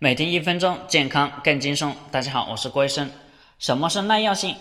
每天一分钟，健康更轻松。大家好，我是郭医生。什么是耐药性？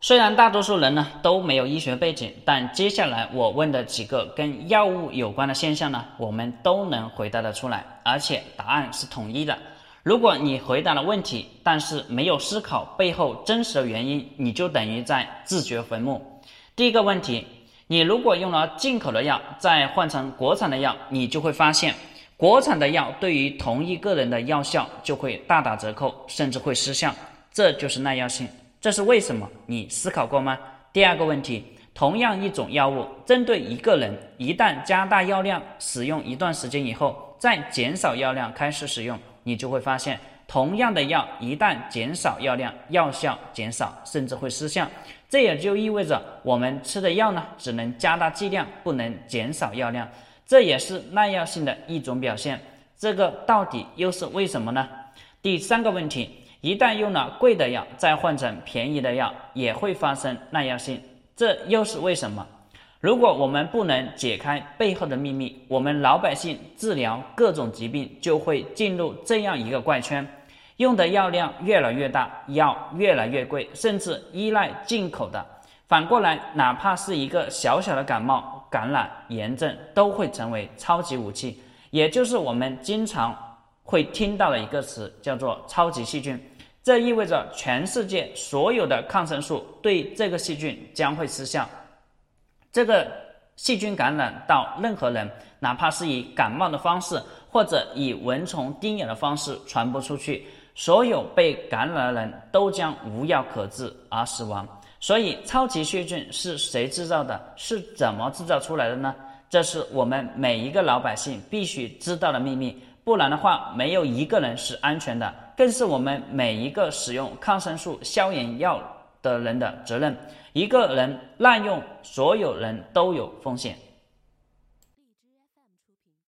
虽然大多数人呢都没有医学背景，但接下来我问的几个跟药物有关的现象呢，我们都能回答得出来，而且答案是统一的。如果你回答了问题，但是没有思考背后真实的原因，你就等于在自掘坟墓。第一个问题，你如果用了进口的药，再换成国产的药，你就会发现。国产的药对于同一个人的药效就会大打折扣，甚至会失效，这就是耐药性。这是为什么？你思考过吗？第二个问题，同样一种药物，针对一个人，一旦加大药量，使用一段时间以后，再减少药量开始使用，你就会发现，同样的药一旦减少药量，药效减少，甚至会失效。这也就意味着我们吃的药呢，只能加大剂量，不能减少药量。这也是耐药性的一种表现，这个到底又是为什么呢？第三个问题，一旦用了贵的药，再换成便宜的药，也会发生耐药性，这又是为什么？如果我们不能解开背后的秘密，我们老百姓治疗各种疾病就会进入这样一个怪圈：用的药量越来越大，药越来越贵，甚至依赖进口的。反过来，哪怕是一个小小的感冒、感染、炎症，都会成为超级武器，也就是我们经常会听到的一个词，叫做超级细菌。这意味着全世界所有的抗生素对这个细菌将会失效。这个细菌感染到任何人，哪怕是以感冒的方式，或者以蚊虫叮咬的方式传播出去，所有被感染的人都将无药可治而死亡。所以，超级细菌是谁制造的？是怎么制造出来的呢？这是我们每一个老百姓必须知道的秘密。不然的话，没有一个人是安全的，更是我们每一个使用抗生素、消炎药的人的责任。一个人滥用，所有人都有风险。